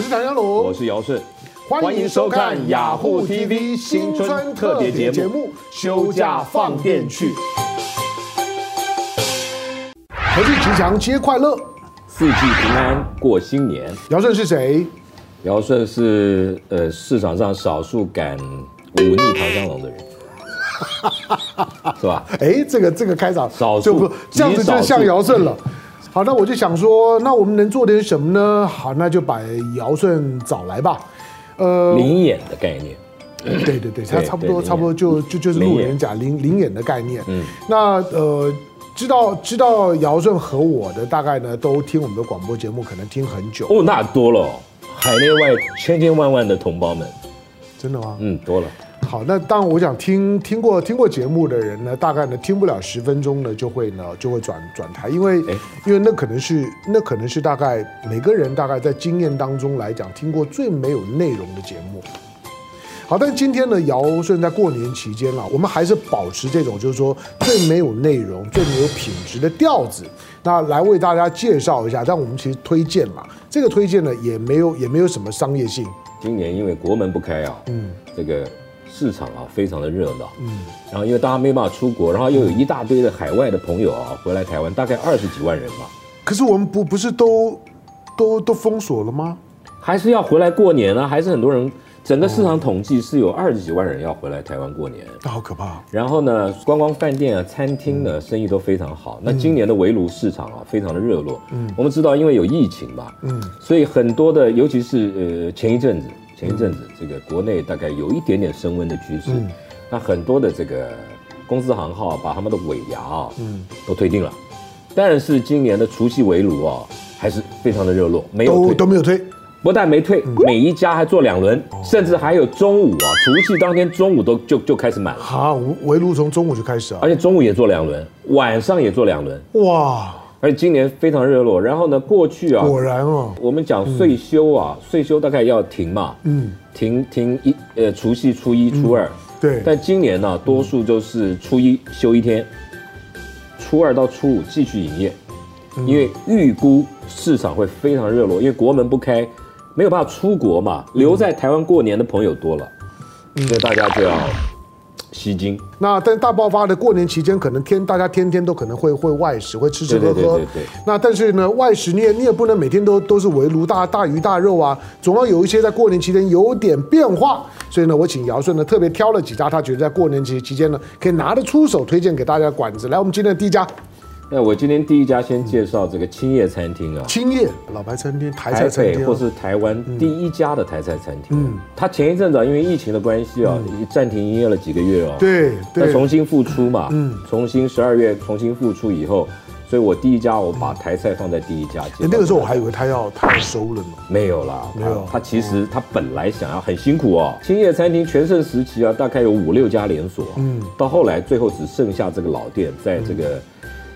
我是唐湘龙，我是姚顺，欢迎收看雅虎 TV 新春特别节目《休假放电去》。国庆吉祥，接快乐，四季平安，过新年。姚顺是谁？姚顺是呃市场上少数敢忤逆唐江龙的人。是吧？哎，这个这个开场少数就不这样子就像姚顺了。好，那我就想说，那我们能做点什么呢？好，那就把尧舜找来吧。呃，灵眼的概念。对对对，他差不多差不多就就就是路人甲灵灵眼的概念。嗯，那呃，知道知道尧舜和我的大概呢，都听我们的广播节目，可能听很久。哦，那多了，海内外千千万万的同胞们，真的吗？嗯，多了。好，那当然，我想听听过听过节目的人呢，大概呢听不了十分钟呢，就会呢就会转转台，因为因为那可能是那可能是大概每个人大概在经验当中来讲听过最没有内容的节目。好，但今天呢，尧舜在过年期间了，我们还是保持这种就是说最没有内容、最没有品质的调子，那来为大家介绍一下。但我们其实推荐嘛，这个推荐呢也没有也没有什么商业性。今年因为国门不开啊，嗯，这个。市场啊，非常的热闹。嗯，然后因为大家没办法出国，然后又有一大堆的海外的朋友啊回来台湾，大概二十几万人吧。可是我们不不是都都都封锁了吗？还是要回来过年啊？还是很多人？整个市场统计是有二十几万人要回来台湾过年。那好可怕。然后呢，观光饭店啊、餐厅呢，生意都非常好。那今年的围炉市场啊，非常的热络。嗯，我们知道，因为有疫情吧，嗯，所以很多的，尤其是呃前一阵子。前一阵子，这个国内大概有一点点升温的趋势，嗯、那很多的这个公司行号把他们的尾牙啊，嗯，都推定了。但是今年的除夕围炉啊，还是非常的热络，没有推。都都没有推，不但没退，嗯、每一家还做两轮，哦、甚至还有中午啊，除夕当天中午都就就开始满了。好，围炉从中午就开始啊，而且中午也做两轮，晚上也做两轮，哇！而且今年非常热络，然后呢，过去啊，果然哦，我们讲岁休啊，岁休大概要停嘛，嗯，停停一呃，除夕、初一、初二，对。但今年呢，多数就是初一休一天，初二到初五继续营业，因为预估市场会非常热络，因为国门不开，没有办法出国嘛，留在台湾过年的朋友多了，所以大家就要。吸金，那但大爆发的过年期间，可能天大家天天都可能会会外食，会吃吃喝喝。对对对对。那但是呢，外食你也你也不能每天都都是围炉大大鱼大肉啊，总要有一些在过年期间有点变化。所以呢，我请姚顺呢特别挑了几家，他觉得在过年期期间呢可以拿得出手推荐给大家的馆子。来，我们今天的第一家。那我今天第一家先介绍这个青叶餐厅啊，青叶老牌餐厅，台菜餐厅，或是台湾第一家的台菜餐厅。嗯，他前一阵子啊，因为疫情的关系啊，暂停营业了几个月哦。对，那重新复出嘛，嗯，重新十二月重新复出以后，所以我第一家我把台菜放在第一家。那个时候我还以为他要他要收了呢，没有啦，没有。他其实他本来想要很辛苦哦，青叶餐厅全盛时期啊，大概有五六家连锁，嗯，到后来最后只剩下这个老店，在这个。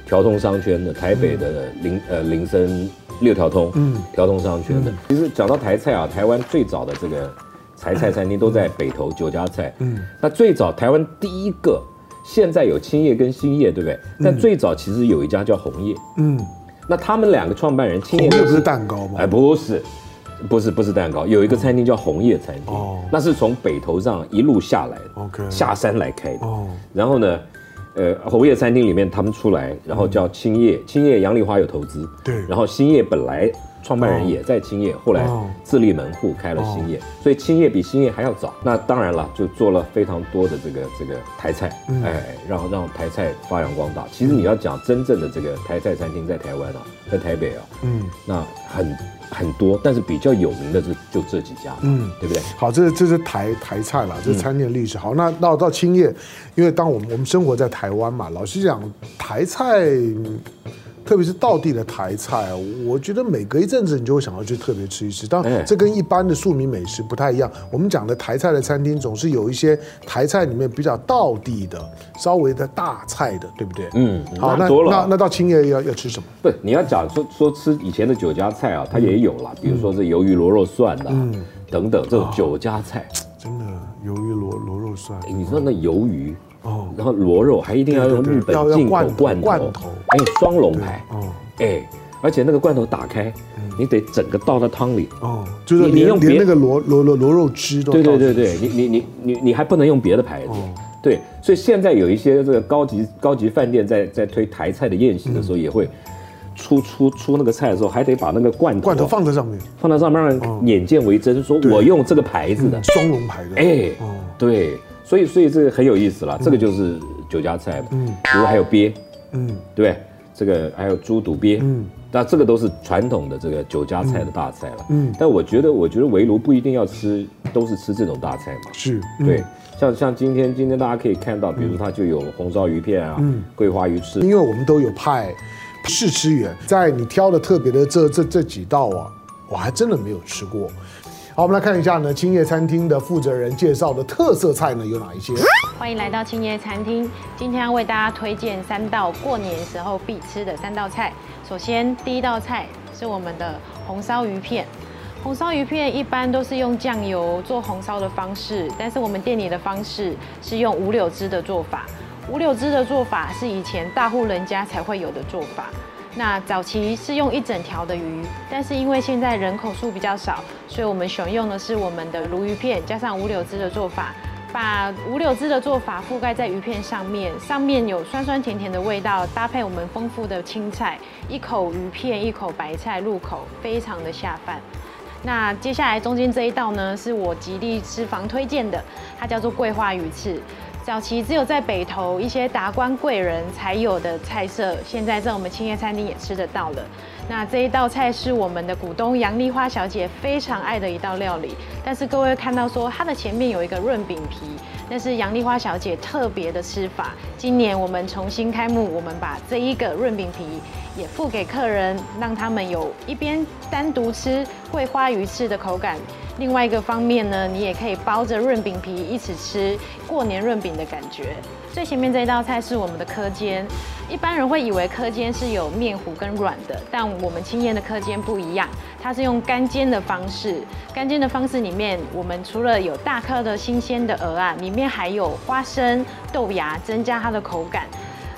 条通商圈的台北的林呃林森六条通，嗯，条通商圈的。其实讲到台菜啊，台湾最早的这个台菜餐厅都在北投酒家菜，嗯，那最早台湾第一个，现在有青叶跟新叶，对不对？但最早其实有一家叫红叶，嗯，那他们两个创办人，青叶不是蛋糕吗？哎，不是，不是不是蛋糕，有一个餐厅叫红叶餐厅，哦，那是从北投上一路下来的，OK，下山来开的，哦，然后呢？呃，红叶餐厅里面他们出来，然后叫青叶，青叶杨丽花有投资，对，然后新叶本来创办人也在青叶，后来自立门户开了新叶，所以青叶比新叶还要早。那当然了，就做了非常多的这个这个台菜，哎，让让台菜发扬光大。其实你要讲真正的这个台菜餐厅在台湾啊，在台北啊，嗯，那很。很多，但是比较有名的就就这几家，嗯，对不对？好，这是这是台台菜了，这是餐厅的历史。嗯、好，那到到青叶，因为当我们我们生活在台湾嘛，老实讲，台菜。特别是道地的台菜啊，我觉得每隔一阵子你就会想要去特别吃一吃。当然，这跟一般的庶民美食不太一样。我们讲的台菜的餐厅总是有一些台菜里面比较道地的、稍微的大菜的，对不对？嗯，好，那那那到青叶要要吃什么？不，你要讲说说吃以前的酒家菜啊，它也有啦，比如说这鱿鱼螺肉蒜的，嗯，等等这种酒家菜。真的，鱿鱼螺螺肉蒜。你说那鱿鱼？哦，然后螺肉还一定要用日本进口罐头，罐头，还有双龙牌，哦，哎，而且那个罐头打开，你得整个倒到汤里。哦，就是你用连那个螺螺螺螺肉汁都。对对对对，你你你你你还不能用别的牌子。对，所以现在有一些这个高级高级饭店在在推台菜的宴席的时候，也会出出出那个菜的时候，还得把那个罐头罐头放在上面，放在上面让人眼见为真，说我用这个牌子的。双龙牌的。哎，对，所以所以这个很有意思了，这个就是酒家菜。嗯，比如还有鳖，嗯，对，这个还有猪肚鳖，嗯，那这个都是传统的这个酒家菜的大菜了。嗯，但我觉得我觉得围炉不一定要吃，都是吃这种大菜嘛。是，对。像像今天今天大家可以看到，比如它就有红烧鱼片啊，嗯，桂花鱼翅，因为我们都有派试吃员，在你挑的特别的这这这几道啊，我还真的没有吃过。好，我们来看一下呢，青叶餐厅的负责人介绍的特色菜呢有哪一些？欢迎来到青叶餐厅，今天要为大家推荐三道过年时候必吃的三道菜。首先第一道菜是我们的红烧鱼片。红烧鱼片一般都是用酱油做红烧的方式，但是我们店里的方式是用五柳枝的做法。五柳枝的做法是以前大户人家才会有的做法。那早期是用一整条的鱼，但是因为现在人口数比较少，所以我们选用的是我们的鲈鱼片加上五柳枝的做法，把五柳枝的做法覆盖在鱼片上面，上面有酸酸甜甜的味道，搭配我们丰富的青菜，一口鱼片一口白菜入口，非常的下饭。那接下来中间这一道呢，是我极力私房推荐的，它叫做桂花鱼翅。早期只有在北投一些达官贵人才有的菜色，现在在我们青叶餐厅也吃得到了。那这一道菜是我们的股东杨丽花小姐非常爱的一道料理，但是各位看到说它的前面有一个润饼皮，那是杨丽花小姐特别的吃法。今年我们重新开幕，我们把这一个润饼皮也付给客人，让他们有一边单独吃桂花鱼翅的口感。另外一个方面呢，你也可以包着润饼皮一起吃，过年润饼的感觉。最前面这一道菜是我们的蚵煎，一般人会以为蚵煎是有面糊跟软的，但我们青叶的蚵煎不一样，它是用干煎的方式。干煎的方式里面，我们除了有大颗的新鲜的蚵啊，里面还有花生、豆芽，增加它的口感。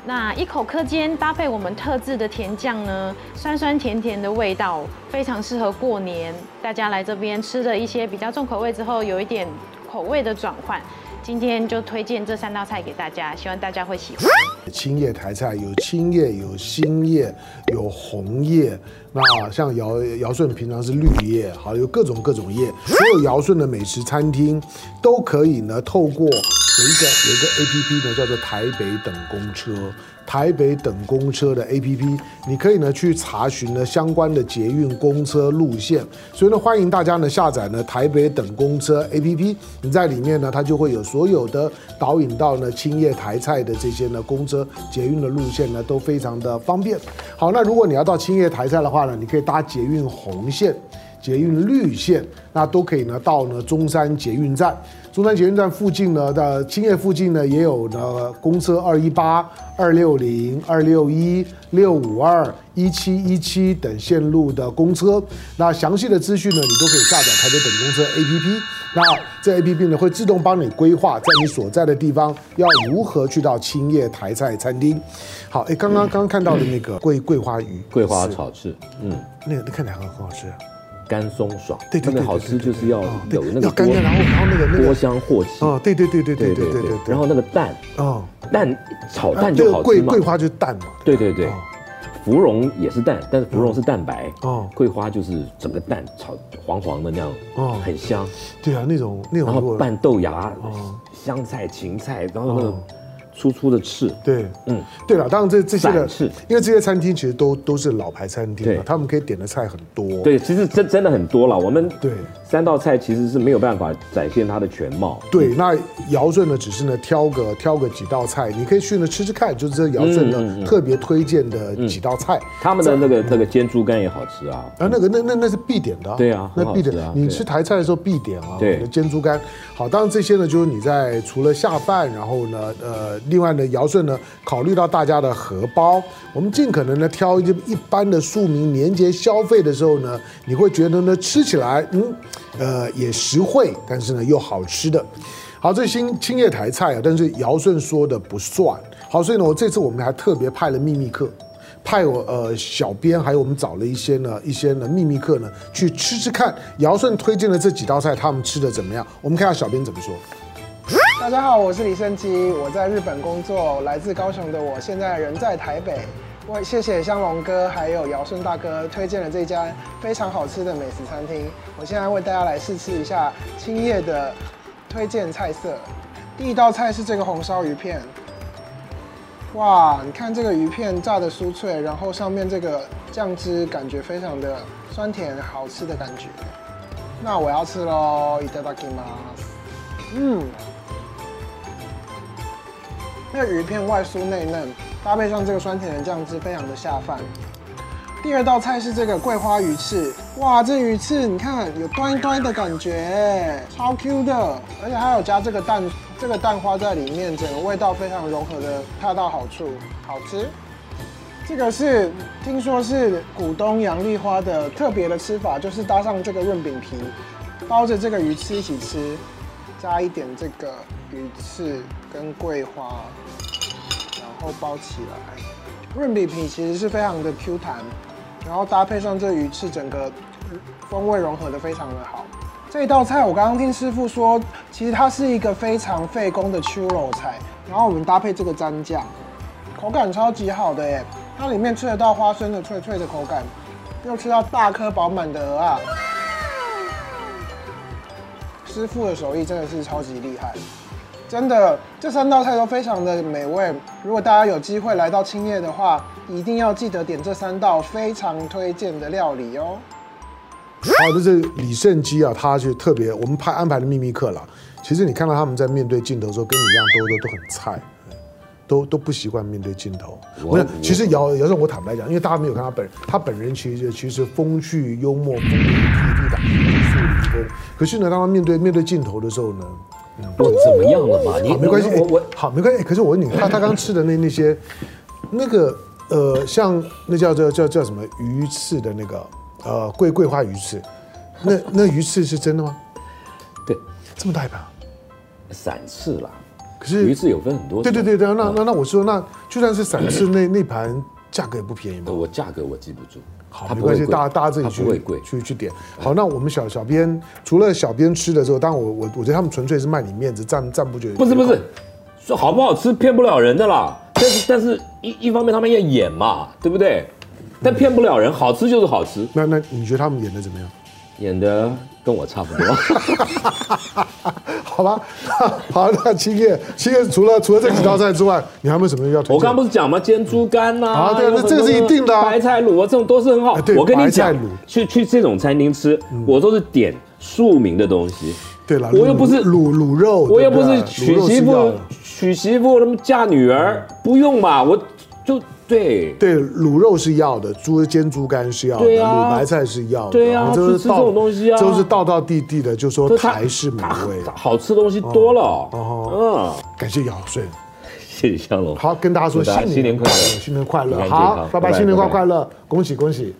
那一口蚵煎搭配我们特制的甜酱呢，酸酸甜甜的味道非常适合过年。大家来这边吃了一些比较重口味之后，有一点口味的转换。今天就推荐这三道菜给大家，希望大家会喜欢。青叶台菜有青叶，有新叶，有红叶。那像尧尧舜平常是绿叶，好，有各种各种叶。所有尧舜的美食餐厅都可以呢，透过。有一个有一个 A P P 呢，叫做台北等公车。台北等公车的 A P P，你可以呢去查询呢相关的捷运公车路线。所以呢，欢迎大家呢下载呢台北等公车 A P P。你在里面呢，它就会有所有的导引到呢青叶台菜的这些呢公车捷运的路线呢，都非常的方便。好，那如果你要到青叶台菜的话呢，你可以搭捷运红线、捷运绿线，那都可以呢到呢中山捷运站。中山捷运站附近呢的青叶附近呢，也有呢公车二一八、二六零、二六一、六五二、一七一七等线路的公车。那详细的资讯呢，你都可以下载台北等公车 APP。那这 APP 呢，会自动帮你规划在你所在的地方要如何去到青叶台菜餐厅。好，哎，刚刚刚刚看到的那个桂桂花鱼、桂花炒翅，嗯，那个那看起来很好吃。干松爽，对对对，好吃就是要有那个干干，然后然后那个锅香镬气，哦，对对对对对对对对，然后那个蛋，哦，蛋炒蛋就好吃嘛，桂桂花就是蛋嘛，对对对，芙蓉也是蛋，但是芙蓉是蛋白，哦，桂花就是整个蛋炒黄黄的那样，哦，很香，对啊，那种那种，然后拌豆芽、香菜、芹菜，然后那个。粗粗的刺，对，嗯，对了，当然这这些的，因为这些餐厅其实都都是老牌餐厅嘛，他们可以点的菜很多，对，其实真真的很多了。我们对。三道菜其实是没有办法展现它的全貌。对，那姚顺呢，只是呢挑个挑个几道菜，你可以去呢吃吃看，就是这姚顺呢特别推荐的几道菜。他们的那个那个煎猪肝也好吃啊，啊，那个那那那是必点的，对啊，那必点，你吃台菜的时候必点啊，对，煎猪肝。好，当然这些呢就是你在除了下饭，然后呢，呃。另外呢，姚顺呢，考虑到大家的荷包，我们尽可能呢挑一一般的庶民年节消费的时候呢，你会觉得呢吃起来，嗯，呃也实惠，但是呢又好吃的。好，这新青叶台菜啊，但是姚顺说的不算。好，所以呢，我这次我们还特别派了秘密客。派我呃小编，还有我们找了一些呢一些呢秘密客呢去吃吃看尧舜推荐的这几道菜，他们吃的怎么样？我们看下小编怎么说。大家好，我是李胜基，我在日本工作，来自高雄的我现在人在台北。我谢谢香龙哥还有尧舜大哥推荐了这家非常好吃的美食餐厅。我现在为大家来试吃一下青叶的推荐菜色。第一道菜是这个红烧鱼片。哇，你看这个鱼片炸得酥脆，然后上面这个酱汁感觉非常的酸甜，好吃的感觉。那我要吃喽，いただきます。嗯。 那鱼片外酥内嫩，搭配上这个酸甜的酱汁，非常的下饭。第二道菜是这个桂花鱼翅，哇，这鱼翅你看有端端的感觉，超 Q 的，而且还有加这个蛋，这个蛋花在里面，整个味道非常融合的恰到好处，好吃。这个是听说是股东杨丽花的特别的吃法，就是搭上这个润饼皮，包着这个鱼翅一起吃，加一点这个鱼翅跟桂花。然后包起来，润饼皮其实是非常的 Q 弹，然后搭配上这鱼翅，整个风味融合的非常的好。这道菜我刚刚听师傅说，其实它是一个非常费工的秋肉菜，然后我们搭配这个蘸酱，口感超级好的耶，它里面吃得到花生的脆脆的口感，又吃到大颗饱满的鹅啊，师傅的手艺真的是超级厉害。真的，这三道菜都非常的美味。如果大家有机会来到青叶的话，一定要记得点这三道非常推荐的料理哦。好，这是李胜基啊，他就特别我们拍安排的秘密客了。其实你看到他们在面对镜头的时候，跟你一样都都都很菜，都都不习惯面对镜头。我想，其实尧尧舜，我坦白讲，因为大家没有看他本人，他本人其实其实风趣幽默，风流倜傥。可是呢，当他面对面对镜头的时候呢？我怎么样了嘛？你好，没关系，我我好没关系。可是我问你，他他刚吃的那那些，那个呃，像那叫叫叫叫什么鱼翅的那个呃桂桂花鱼翅，那那鱼翅是真的吗？对，这么大一盘，散翅啦。可是鱼翅有分很多。对对对对，那那那我说，那就算是散翅，那那盘价格也不便宜吧。我价格我记不住。好，没关系，大家大家自己去去去点。好，那我们小小编除了小编吃的时候，当然我我我觉得他们纯粹是卖你面子，赞赞不绝。不是不是，说好不好吃骗不了人的啦。但是但是一一方面他们要演嘛，对不对？但骗不了人，好吃就是好吃。那那你觉得他们演的怎么样？演的跟我差不多，好吧？好，那青叶，青叶除了除了这几道菜之外，你还有没有什么要推荐？我刚不是讲吗？煎猪肝呐，啊，对啊，那这个是一定的。白菜卤啊，这种都是很好。我跟你讲，去去这种餐厅吃，我都是点庶民的东西。对了，我又不是卤卤肉，我又不是娶媳妇，娶媳妇他们嫁女儿，不用嘛，我就。对。对，卤肉是要的，猪煎猪肝是要的，卤白菜是要的，对啊，就是这种东西啊，都是道道地地的，就说台式美味，好吃的东西多了。哦嗯，感谢尧舜，谢谢香龙。好，跟大家说新年快乐，新年快乐，好，拜拜，新年快快乐，恭喜恭喜。